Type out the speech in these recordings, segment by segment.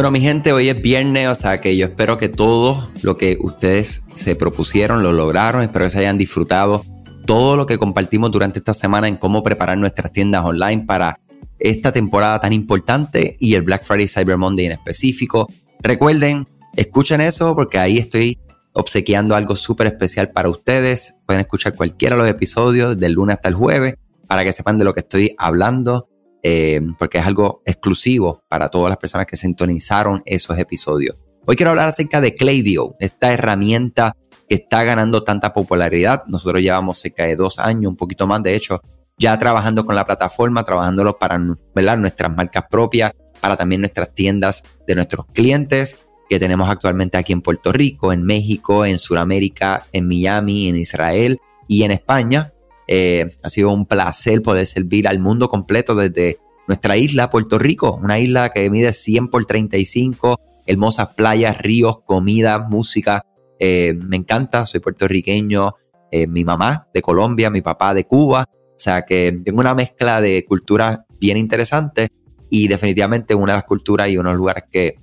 Bueno, mi gente, hoy es viernes, o sea que yo espero que todo lo que ustedes se propusieron lo lograron. Espero que se hayan disfrutado todo lo que compartimos durante esta semana en cómo preparar nuestras tiendas online para esta temporada tan importante y el Black Friday Cyber Monday en específico. Recuerden, escuchen eso porque ahí estoy obsequiando algo súper especial para ustedes. Pueden escuchar cualquiera de los episodios del lunes hasta el jueves para que sepan de lo que estoy hablando eh, porque es algo exclusivo para todas las personas que sintonizaron esos episodios. Hoy quiero hablar acerca de Klaviyo, esta herramienta que está ganando tanta popularidad. Nosotros llevamos cerca de dos años, un poquito más de hecho, ya trabajando con la plataforma, trabajándolo para nuestras marcas propias, para también nuestras tiendas de nuestros clientes que tenemos actualmente aquí en Puerto Rico, en México, en Sudamérica, en Miami, en Israel y en España. Eh, ha sido un placer poder servir al mundo completo desde nuestra isla, Puerto Rico, una isla que mide 100 por 35, hermosas playas, ríos, comida, música. Eh, me encanta, soy puertorriqueño, eh, mi mamá de Colombia, mi papá de Cuba, o sea que tengo una mezcla de culturas bien interesante y definitivamente una de las culturas y unos lugares que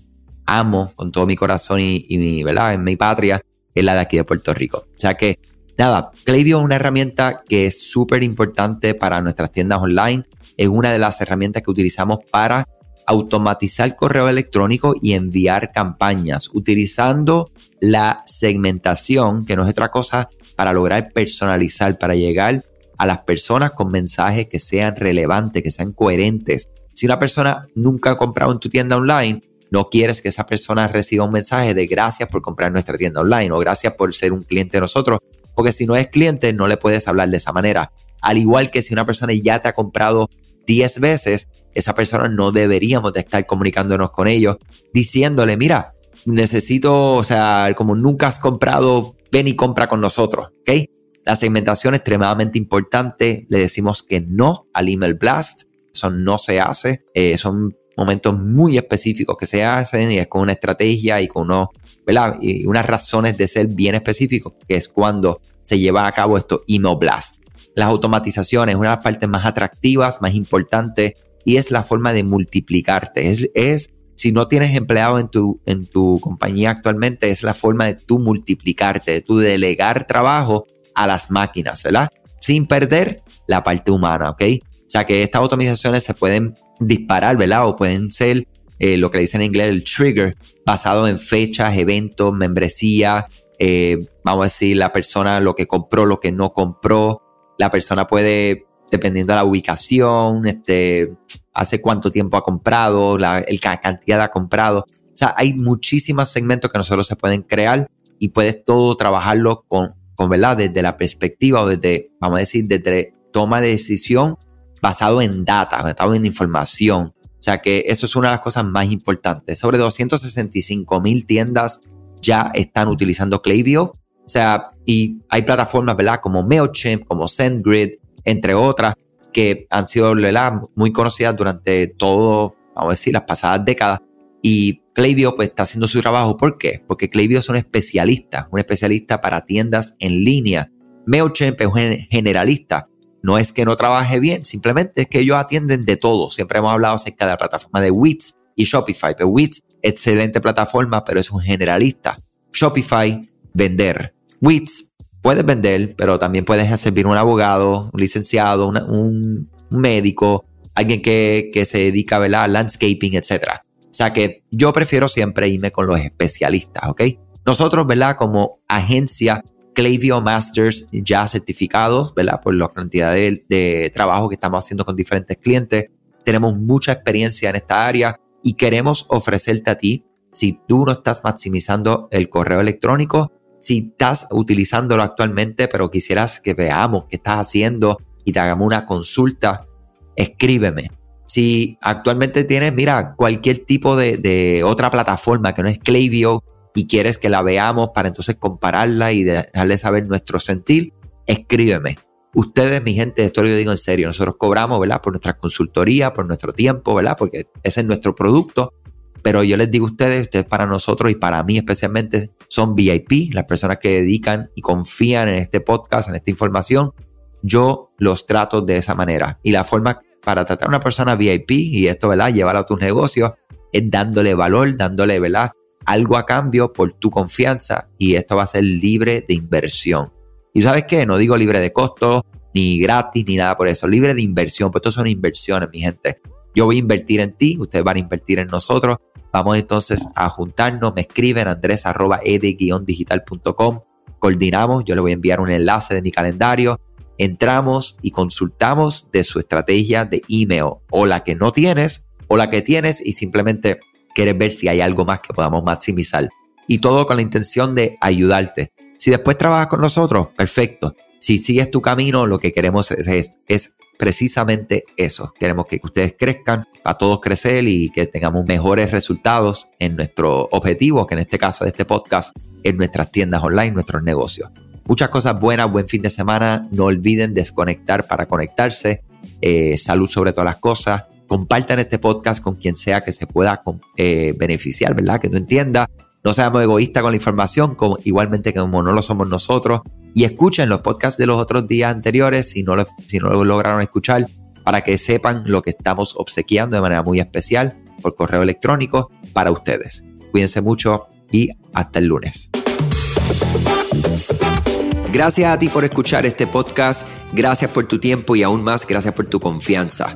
amo con todo mi corazón y, y mi, ¿verdad? En mi patria es la de aquí de Puerto Rico. O sea que Nada, Klaviyo es una herramienta que es súper importante para nuestras tiendas online. Es una de las herramientas que utilizamos para automatizar correo electrónico y enviar campañas utilizando la segmentación, que no es otra cosa, para lograr personalizar, para llegar a las personas con mensajes que sean relevantes, que sean coherentes. Si una persona nunca ha comprado en tu tienda online, no quieres que esa persona reciba un mensaje de gracias por comprar en nuestra tienda online o gracias por ser un cliente de nosotros, porque si no es cliente no le puedes hablar de esa manera. Al igual que si una persona ya te ha comprado 10 veces, esa persona no deberíamos de estar comunicándonos con ellos diciéndole, mira, necesito, o sea, como nunca has comprado, ven y compra con nosotros, ¿ok? La segmentación es extremadamente importante. Le decimos que no al email blast. Eso no se hace. Eh, son momentos muy específicos que se hacen y es con una estrategia y con unos y unas razones de ser bien específicos, que es cuando se lleva a cabo esto email blast. Las automatizaciones, una de las partes más atractivas, más importantes, y es la forma de multiplicarte. Es, es si no tienes empleado en tu, en tu compañía actualmente, es la forma de tú multiplicarte, de tú delegar trabajo a las máquinas, ¿verdad? Sin perder la parte humana, ¿ok? O sea que estas automatizaciones se pueden disparar, ¿verdad? O pueden ser eh, lo que le dicen en inglés el trigger, basado en fechas, eventos, membresía, eh, vamos a decir, la persona lo que compró, lo que no compró. La persona puede, dependiendo de la ubicación, este, hace cuánto tiempo ha comprado, la, cantidad ha comprado. O sea, hay muchísimos segmentos que nosotros se pueden crear y puedes todo trabajarlo con, con ¿verdad? Desde la perspectiva o desde, vamos a decir, desde toma de decisión basado en data, basado en información. O sea que eso es una de las cosas más importantes. Sobre 265 mil tiendas ya están utilizando Klaviyo. O sea, y hay plataformas, ¿verdad? Como MailChimp, como SendGrid, entre otras, que han sido ¿verdad? muy conocidas durante todo, vamos a decir, las pasadas décadas. Y Klaviyo pues está haciendo su trabajo. ¿Por qué? Porque Klaviyo es un especialista, un especialista para tiendas en línea. MailChimp es un generalista no es que no trabaje bien, simplemente es que ellos atienden de todo. Siempre hemos hablado acerca de la plataforma de Wix y Shopify. Pero Wix, excelente plataforma, pero es un generalista. Shopify, vender. Wix, puedes vender, pero también puedes servir un abogado, un licenciado, un, médico, alguien que, se dedica a landscaping, etc. O sea que yo prefiero siempre irme con los especialistas, ¿ok? Nosotros, ¿verdad? Como agencia Clavio Masters ya certificados, ¿verdad? Por la cantidad de, trabajo que estamos haciendo con diferentes clientes. Tenemos mucha experiencia en esta área y queremos ofrecerte a ti, si tú no estás maximizando el correo electrónico, si estás utilizándolo actualmente, pero quisieras que veamos qué estás haciendo y te hagamos una consulta, escríbeme. Si actualmente tienes, mira, cualquier tipo de, de otra plataforma que no es Clavio, y quieres que la veamos para entonces compararla y dejarle saber nuestro sentir, escríbeme. Ustedes, mi gente, esto lo digo en serio, nosotros cobramos, ¿verdad? Por nuestra consultoría, por nuestro tiempo, ¿verdad? Porque ese es nuestro producto. Pero yo les digo a ustedes, ustedes para nosotros y para mí especialmente son VIP, las personas que dedican y confían en este podcast, en esta información. Yo los trato de esa manera. Y la forma para tratar a una persona VIP y esto, ¿verdad? Llevar a tus negocios es dándole valor, dándole, ¿verdad? Algo a cambio por tu confianza y esto va a ser libre de inversión. Y sabes qué, no digo libre de costo, ni gratis, ni nada por eso, libre de inversión, pues esto son inversiones, mi gente. Yo voy a invertir en ti, ustedes van a invertir en nosotros. Vamos entonces a juntarnos, me escriben andrés arroba ed-digital.com, coordinamos, yo le voy a enviar un enlace de mi calendario, entramos y consultamos de su estrategia de email o la que no tienes o la que tienes y simplemente quieres ver si hay algo más que podamos maximizar. Y todo con la intención de ayudarte. Si después trabajas con nosotros, perfecto. Si sigues tu camino, lo que queremos es, es, precisamente eso. Queremos que ustedes crezcan, a todos crecer y que tengamos mejores resultados en nuestro objetivo, que en este caso de este podcast, en nuestras tiendas online, nuestros negocios. Muchas cosas buenas, buen fin de semana. No olviden desconectar para conectarse. Eh, salud sobre todas las cosas. Compartan este podcast con quien sea que se pueda eh, beneficiar, ¿verdad? Que no entienda. No seamos egoístas con la información, igualmente como no lo somos nosotros. Y escuchen los podcasts de los otros días anteriores si no lo, si no lo lograron escuchar para que sepan lo que estamos obsequiando de manera muy especial por correo electrónico para ustedes. Cuídense mucho y hasta el lunes. Gracias a ti por escuchar este podcast, gracias por tu tiempo y aún más gracias por tu confianza.